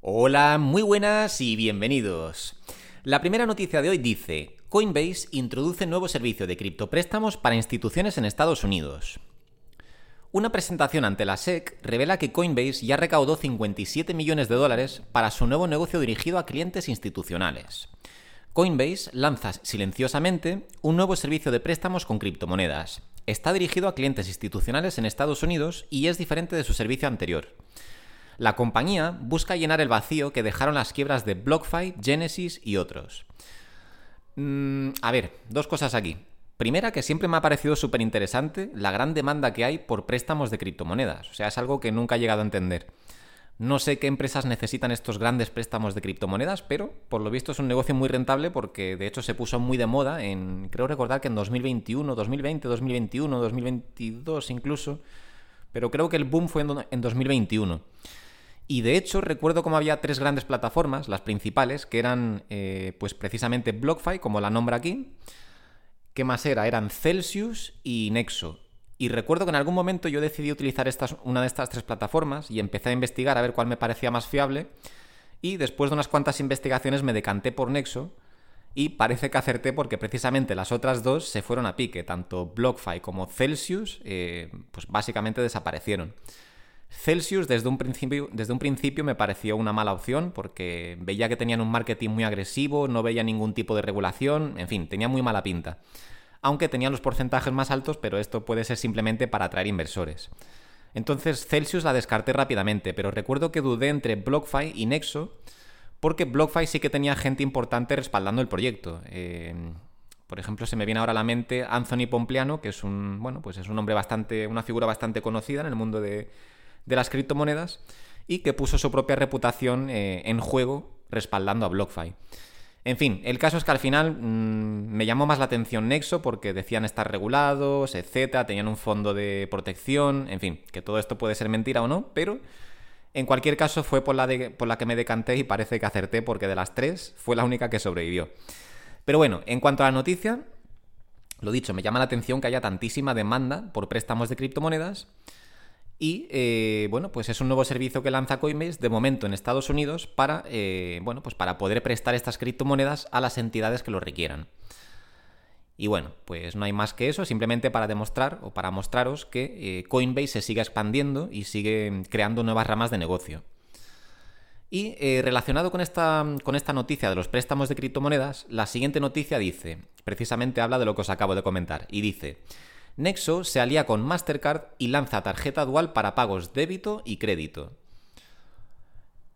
Hola, muy buenas y bienvenidos. La primera noticia de hoy dice, Coinbase introduce nuevo servicio de criptopréstamos para instituciones en Estados Unidos. Una presentación ante la SEC revela que Coinbase ya recaudó 57 millones de dólares para su nuevo negocio dirigido a clientes institucionales. Coinbase lanza silenciosamente un nuevo servicio de préstamos con criptomonedas. Está dirigido a clientes institucionales en Estados Unidos y es diferente de su servicio anterior. La compañía busca llenar el vacío que dejaron las quiebras de BlockFi, Genesis y otros. Mm, a ver, dos cosas aquí. Primera, que siempre me ha parecido súper interesante la gran demanda que hay por préstamos de criptomonedas. O sea, es algo que nunca he llegado a entender. No sé qué empresas necesitan estos grandes préstamos de criptomonedas, pero por lo visto es un negocio muy rentable porque de hecho se puso muy de moda en, creo recordar que en 2021, 2020, 2021, 2022 incluso, pero creo que el boom fue en 2021. Y de hecho recuerdo como había tres grandes plataformas, las principales, que eran eh, pues precisamente BlockFi, como la nombra aquí. ¿Qué más era? Eran Celsius y Nexo. Y recuerdo que en algún momento yo decidí utilizar estas, una de estas tres plataformas y empecé a investigar a ver cuál me parecía más fiable. Y después de unas cuantas investigaciones me decanté por Nexo. Y parece que acerté porque precisamente las otras dos se fueron a pique. Tanto BlockFi como Celsius, eh, pues básicamente desaparecieron. Celsius desde un, principio, desde un principio me pareció una mala opción porque veía que tenían un marketing muy agresivo, no veía ningún tipo de regulación, en fin, tenía muy mala pinta. Aunque tenían los porcentajes más altos, pero esto puede ser simplemente para atraer inversores. Entonces Celsius la descarté rápidamente, pero recuerdo que dudé entre BlockFi y Nexo porque BlockFi sí que tenía gente importante respaldando el proyecto. Eh, por ejemplo, se me viene ahora a la mente Anthony Pompliano, que es un, bueno, pues es un hombre bastante, una figura bastante conocida en el mundo de, de las criptomonedas y que puso su propia reputación eh, en juego respaldando a BlockFi. En fin, el caso es que al final mm, me llamó más la atención Nexo porque decían estar regulados, etcétera, tenían un fondo de protección, en fin, que todo esto puede ser mentira o no, pero en cualquier caso fue por la, de, por la que me decanté y parece que acerté porque de las tres fue la única que sobrevivió. Pero bueno, en cuanto a la noticia, lo dicho, me llama la atención que haya tantísima demanda por préstamos de criptomonedas y eh, bueno, pues es un nuevo servicio que lanza Coinbase de momento en Estados Unidos para, eh, bueno, pues para poder prestar estas criptomonedas a las entidades que lo requieran. Y bueno, pues no hay más que eso, simplemente para demostrar o para mostraros que eh, Coinbase se sigue expandiendo y sigue creando nuevas ramas de negocio. Y relacionado con esta, con esta noticia de los préstamos de criptomonedas, la siguiente noticia dice, precisamente habla de lo que os acabo de comentar, y dice, Nexo se alía con Mastercard y lanza tarjeta dual para pagos débito y crédito.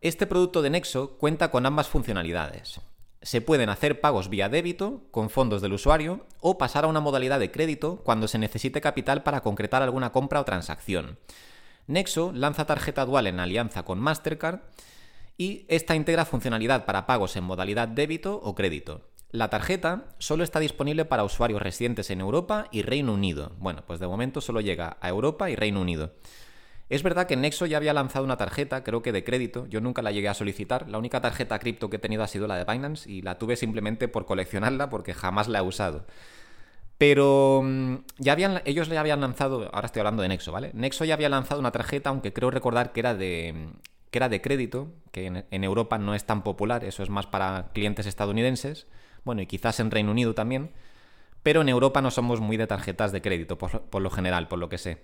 Este producto de Nexo cuenta con ambas funcionalidades. Se pueden hacer pagos vía débito, con fondos del usuario, o pasar a una modalidad de crédito cuando se necesite capital para concretar alguna compra o transacción. Nexo lanza tarjeta dual en alianza con Mastercard y esta integra funcionalidad para pagos en modalidad débito o crédito. La tarjeta solo está disponible para usuarios residentes en Europa y Reino Unido. Bueno, pues de momento solo llega a Europa y Reino Unido. Es verdad que Nexo ya había lanzado una tarjeta, creo que de crédito, yo nunca la llegué a solicitar, la única tarjeta cripto que he tenido ha sido la de Binance y la tuve simplemente por coleccionarla porque jamás la he usado. Pero mm, ya habían, ellos ya habían lanzado, ahora estoy hablando de Nexo, ¿vale? Nexo ya había lanzado una tarjeta, aunque creo recordar que era de, que era de crédito, que en Europa no es tan popular, eso es más para clientes estadounidenses bueno, y quizás en Reino Unido también, pero en Europa no somos muy de tarjetas de crédito, por, lo general, por lo que sé.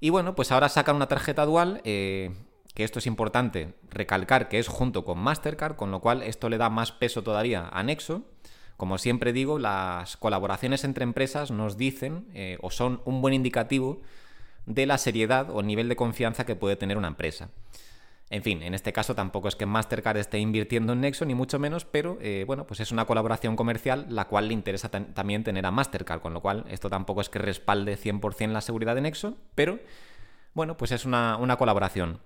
Y bueno, pues ahora sacan una tarjeta dual, eh, que esto es importante recalcar que es junto con Mastercard, con lo cual esto le da más peso todavía a Nexo. Como siempre digo, las colaboraciones entre empresas nos dicen eh, o son un buen indicativo de la seriedad o nivel de confianza que puede tener una empresa. En fin, en este caso tampoco es que Mastercard esté invirtiendo en Nexo, ni mucho menos, pero eh, bueno, pues es una colaboración comercial la cual le interesa también tener a Mastercard, con lo cual esto tampoco es que respalde 100% la seguridad de Nexo, pero bueno, pues es una, colaboración.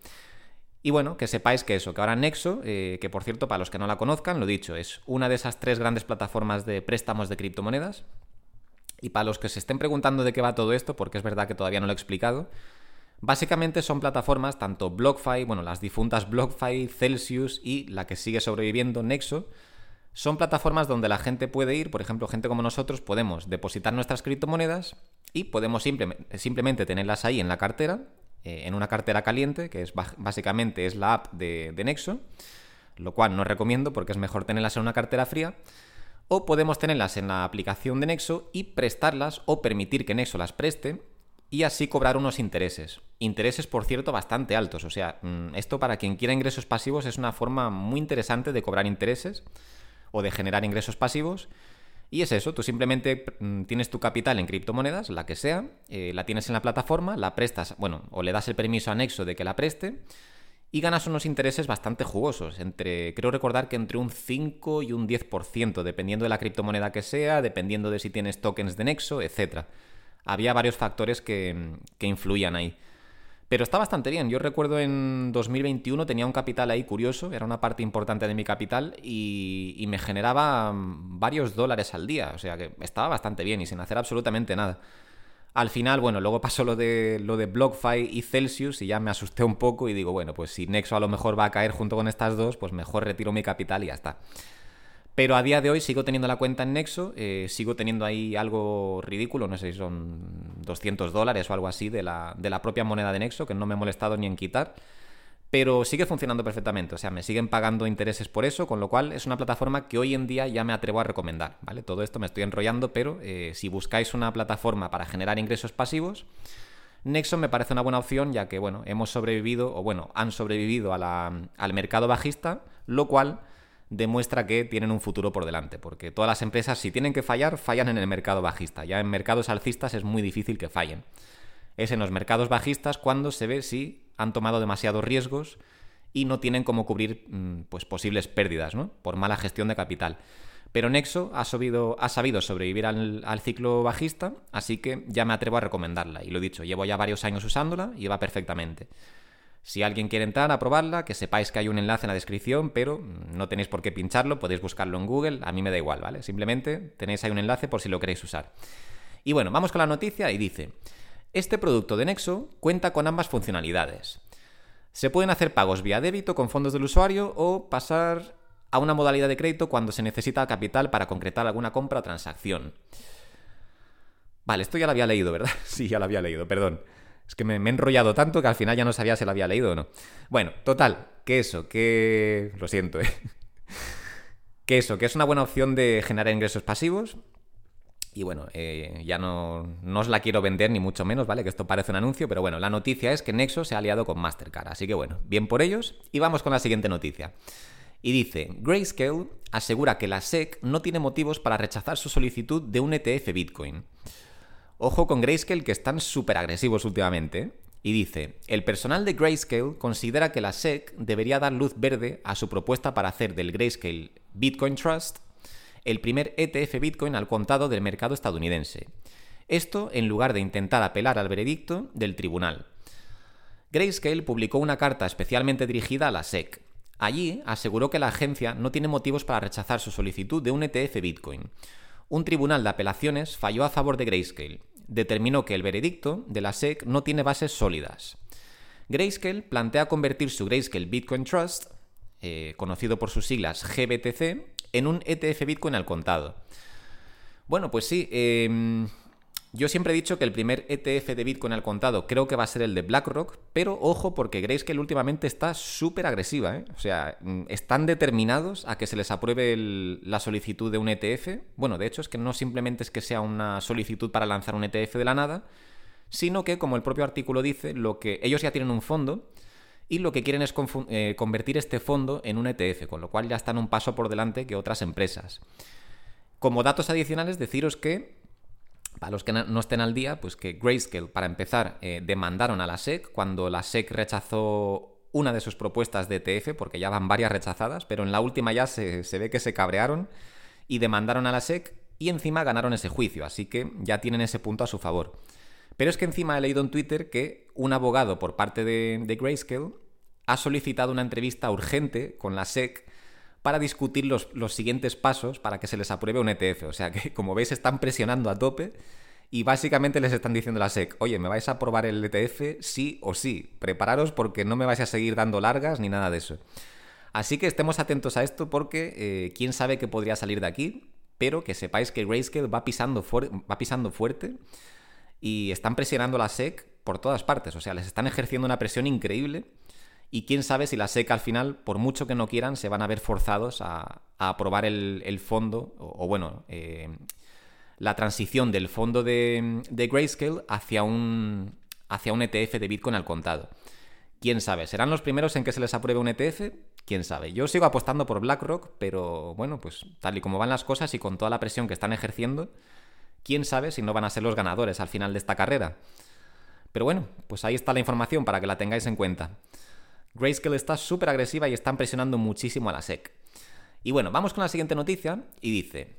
Y bueno, que sepáis que eso, que ahora Nexo, eh, que por cierto, para los que no la conozcan, lo dicho, es una de esas tres grandes plataformas de préstamos de criptomonedas. Y para los que se estén preguntando de qué va todo esto, porque es verdad que todavía no lo he explicado, Básicamente son plataformas, tanto BlockFi, bueno, las difuntas BlockFi, Celsius y la que sigue sobreviviendo, Nexo, son plataformas donde la gente puede ir, por ejemplo, gente como nosotros, podemos depositar nuestras criptomonedas y podemos simplemente tenerlas ahí en la cartera eh, en una cartera caliente, que es básicamente es la app de, de Nexo, lo cual no recomiendo porque es mejor tenerlas en una cartera fría o podemos tenerlas en la aplicación de Nexo y prestarlas o permitir que Nexo las preste y así cobrar unos intereses. Intereses, por cierto, bastante altos. O sea, mm, esto para quien quiera ingresos pasivos es una forma muy interesante de cobrar intereses o de generar ingresos pasivos. Y es eso, tú simplemente mm, tienes tu capital en criptomonedas, la que sea, eh, la tienes en la plataforma, la prestas, bueno, o le das el permiso a Nexo de que la preste y ganas unos intereses bastante jugosos, entre creo recordar que entre un 5 y un 10%, dependiendo de la criptomoneda que sea, dependiendo de si tienes tokens de Nexo, etc. Había varios factores que, influían ahí. Pero está bastante bien. Yo recuerdo en 2021 tenía un capital ahí curioso, era una parte importante de mi capital y, y, me generaba varios dólares al día. O sea que estaba bastante bien y sin hacer absolutamente nada. Al final, bueno, luego pasó lo de, lo de BlockFi y Celsius y ya me asusté un poco y digo, bueno, pues si Nexo a lo mejor va a caer junto con estas dos, pues mejor retiro mi capital y ya está. Pero a día de hoy sigo teniendo la cuenta en Nexo, eh, sigo teniendo ahí algo ridículo, no sé si son 200 dólares o algo así de la, de la propia moneda de Nexo, que no me he molestado ni en quitar pero sigue funcionando perfectamente, o sea, me siguen pagando intereses por eso, con lo cual es una plataforma que hoy en día ya me atrevo a recomendar, ¿vale? Todo esto me estoy enrollando, pero eh, si buscáis una plataforma para generar ingresos pasivos, Nexo me parece una buena opción, ya que, bueno, hemos sobrevivido, o bueno, han sobrevivido al mercado bajista, lo cual demuestra que tienen un futuro por delante, porque todas las empresas, si tienen que fallar, fallan en el mercado bajista, ya en mercados alcistas es muy difícil que fallen. Es en los mercados bajistas cuando se ve si han tomado demasiados riesgos y no tienen cómo cubrir mm, pues, posibles pérdidas ¿no? por mala gestión de capital. Pero Nexo ha, ha sabido sobrevivir al, ciclo bajista, así que ya me atrevo a recomendarla. Y lo he dicho, llevo ya varios años usándola y va perfectamente. Si alguien quiere entrar a probarla, que sepáis que hay un enlace en la descripción, pero no tenéis por qué pincharlo, podéis buscarlo en Google, a mí me da igual, ¿vale? Simplemente tenéis ahí un enlace por si lo queréis usar. Y bueno, vamos con la noticia y dice, este producto de Nexo cuenta con ambas funcionalidades. Se pueden hacer pagos vía débito con fondos del usuario o pasar a una modalidad de crédito cuando se necesita capital para concretar alguna compra o transacción. Vale, esto ya lo había leído, ¿verdad? Sí, ya lo había leído, perdón. Es que me, he enrollado tanto que al final ya no sabía si lo había leído o no. Bueno, total, que eso, que... Lo siento, ¿eh? Que eso, que es una buena opción de generar ingresos pasivos y bueno, eh, ya no, os la quiero vender ni mucho menos, ¿vale? Que esto parece un anuncio, pero bueno, la noticia es que Nexo se ha aliado con Mastercard. Así que bueno, bien por ellos. Y vamos con la siguiente noticia. Y dice, Grayscale asegura que la SEC no tiene motivos para rechazar su solicitud de un ETF Bitcoin. Ojo con Grayscale que están súper agresivos últimamente. Y dice, el personal de Grayscale considera que la SEC debería dar luz verde a su propuesta para hacer del Grayscale Bitcoin Trust el primer ETF Bitcoin al contado del mercado estadounidense. Esto en lugar de intentar apelar al veredicto del tribunal. Grayscale publicó una carta especialmente dirigida a la SEC. Allí aseguró que la agencia no tiene motivos para rechazar su solicitud de un ETF Bitcoin. Un tribunal de apelaciones falló a favor de Grayscale. Determinó que el veredicto de la SEC no tiene bases sólidas. Grayscale plantea convertir su Grayscale Bitcoin Trust, eh, conocido por sus siglas GBTC, en un ETF Bitcoin al contado. Bueno, pues sí, em, yo siempre he dicho que el primer ETF de Bitcoin al contado creo que va a ser el de BlackRock, pero ojo porque Grayscale últimamente está súper agresiva, ¿eh? O sea, mm, están determinados a que se les apruebe la solicitud de un ETF. Bueno, de hecho es que no simplemente es que sea una solicitud para lanzar un ETF de la nada, sino que, como el propio artículo dice, lo que ellos ya tienen un fondo y lo que quieren es eh, convertir este fondo en un ETF, con lo cual ya están un paso por delante que otras empresas. Como datos adicionales, deciros que, para los que no estén al día, pues que Grayscale, para empezar, eh, demandaron a la SEC cuando la SEC rechazó una de sus propuestas de ETF, porque ya van varias rechazadas, pero en la última ya se, se ve que se cabrearon y demandaron a la SEC y encima ganaron ese juicio, así que ya tienen ese punto a su favor. Pero es que encima he leído en Twitter que un abogado por parte de, Grayscale ha solicitado una entrevista urgente con la SEC para discutir los, siguientes pasos para que se les apruebe un ETF. O sea que, como veis, están presionando a tope y básicamente les están diciendo a la SEC, oye, ¿me vais a aprobar el ETF sí o sí? Prepararos porque no me vais a seguir dando largas ni nada de eso. Así que estemos atentos a esto porque eh, quién sabe qué podría salir de aquí, pero que sepáis que Grayscale va pisando, va pisando fuerte y están presionando a la SEC por todas partes. O sea, les están ejerciendo una presión increíble. Y quién sabe si la SEC al final, por mucho que no quieran, se van a ver forzados a, aprobar el, fondo, o, bueno, eh, la transición del fondo de, de Grayscale hacia un, hacia un ETF de Bitcoin al contado. ¿Quién sabe? ¿Serán los primeros en que se les apruebe un ETF? ¿Quién sabe? Yo sigo apostando por BlackRock, pero bueno, pues tal y como van las cosas y con toda la presión que están ejerciendo, quién sabe si no van a ser los ganadores al final de esta carrera. Pero bueno, pues ahí está la información para que la tengáis en cuenta. Grayscale está súper agresiva y están presionando muchísimo a la SEC. Y bueno, vamos con la siguiente noticia y dice,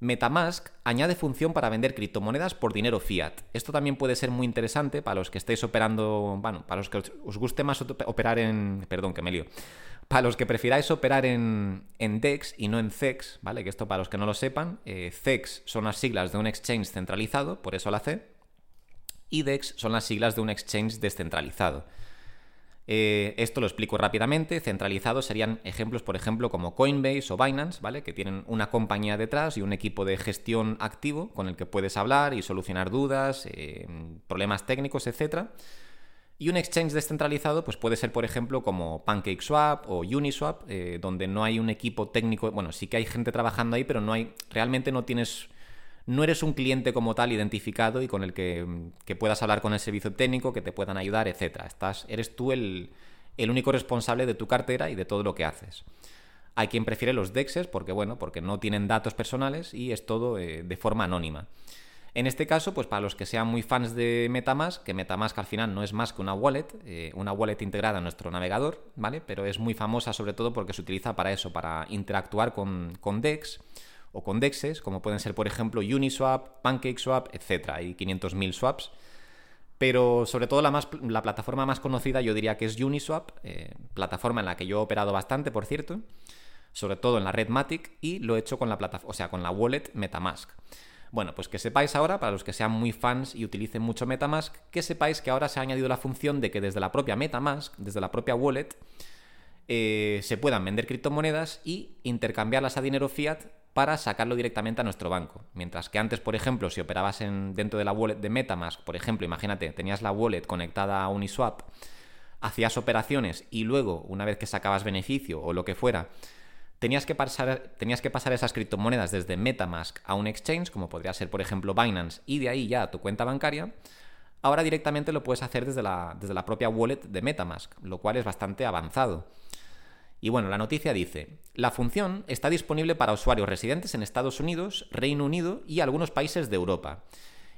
Metamask añade función para vender criptomonedas por dinero fiat. Esto también puede ser muy interesante para los que estéis operando, bueno, para los que os guste más operar en, perdón, que me lío. Para los que prefiráis operar en, DEX y no en CEX, ¿vale? Que esto para los que no lo sepan, eh, CEX son las siglas de un exchange centralizado, por eso la C, y DEX son las siglas de un exchange descentralizado. Eh, esto lo explico rápidamente. Centralizados serían ejemplos, por ejemplo, como Coinbase o Binance, ¿vale? Que tienen una compañía detrás y un equipo de gestión activo con el que puedes hablar y solucionar dudas, eh, problemas técnicos, etc. Y un exchange descentralizado, pues puede ser, por ejemplo, como PancakeSwap o Uniswap, eh, donde no hay un equipo técnico. Bueno, sí que hay gente trabajando ahí, pero no hay. Realmente no tienes no eres un cliente como tal identificado y con el que, puedas hablar con el servicio técnico, que te puedan ayudar, etc. Estás, eres tú el, único responsable de tu cartera y de todo lo que haces. Hay quien prefiere los DEXs porque, bueno, porque no tienen datos personales y es todo eh, de forma anónima. En este caso, pues para los que sean muy fans de Metamask, que Metamask al final no es más que una wallet, eh, una wallet integrada en nuestro navegador, ¿vale? Pero es muy famosa sobre todo porque se utiliza para eso, para interactuar con, con DEX o con DEXes, como pueden ser, por ejemplo, Uniswap, PancakeSwap, etc. Hay 500.000 swaps. Pero sobre todo la, más, la, plataforma más conocida yo diría que es Uniswap, eh, plataforma en la que yo he operado bastante, por cierto, sobre todo en la red Matic y lo he hecho con la plataforma, o sea, con la wallet MetaMask. Bueno, pues que sepáis ahora, para los que sean muy fans y utilicen mucho MetaMask, que sepáis que ahora se ha añadido la función de que desde la propia MetaMask, desde la propia wallet, eh, se puedan vender criptomonedas y intercambiarlas a dinero fiat para sacarlo directamente a nuestro banco. Mientras que antes, por ejemplo, si operabas en, dentro de la wallet de Metamask, por ejemplo, imagínate, tenías la wallet conectada a Uniswap, hacías operaciones y luego, una vez que sacabas beneficio o lo que fuera, tenías que pasar, tenías que pasar esas criptomonedas desde Metamask a un exchange, como podría ser, por ejemplo, Binance, y de ahí ya a tu cuenta bancaria. Ahora directamente lo puedes hacer desde la, desde la propia wallet de Metamask, lo cual es bastante avanzado. Y bueno, la noticia dice, la función está disponible para usuarios residentes en Estados Unidos, Reino Unido y algunos países de Europa.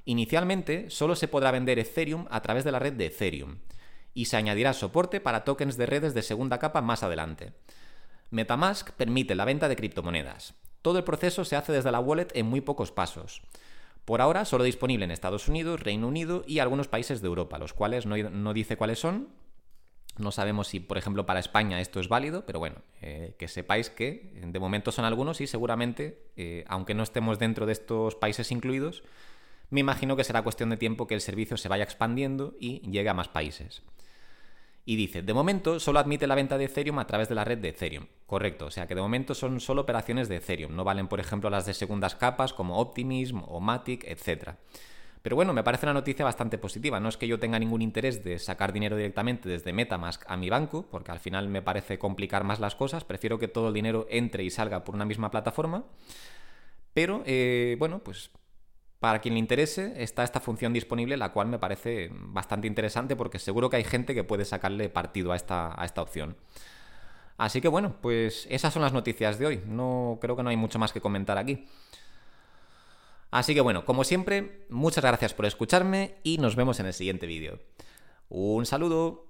Inicialmente solo se podrá vender Ethereum a través de la red de Ethereum, y se añadirá soporte para tokens de redes de segunda capa más adelante. Metamask permite la venta de criptomonedas. Todo el proceso se hace desde la wallet en muy pocos pasos. Por ahora solo disponible en Estados Unidos, Reino Unido y algunos países de Europa, los cuales no, no dice cuáles son, no sabemos si, por ejemplo, para España esto es válido, pero bueno, eh, que sepáis que de momento son algunos y seguramente, eh, aunque no estemos dentro de estos países incluidos, me imagino que será cuestión de tiempo que el servicio se vaya expandiendo y llegue a más países. Y dice, de momento solo admite la venta de Ethereum a través de la red de Ethereum. Correcto, o sea que de momento son solo operaciones de Ethereum, no valen por ejemplo las de segundas capas como Optimism o Matic, etc. Pero bueno, me parece una noticia bastante positiva. No es que yo tenga ningún interés de sacar dinero directamente desde Metamask a mi banco, porque al final me parece complicar más las cosas. Prefiero que todo el dinero entre y salga por una misma plataforma. Pero, eh, bueno, pues para quien le interese, está esta función disponible, la cual me parece bastante interesante porque seguro que hay gente que puede sacarle partido a esta, a esta opción. Así que bueno, pues esas son las noticias de hoy. No creo que no hay mucho más que comentar aquí. Así que bueno, como siempre, muchas gracias por escucharme y nos vemos en el siguiente vídeo. Un saludo.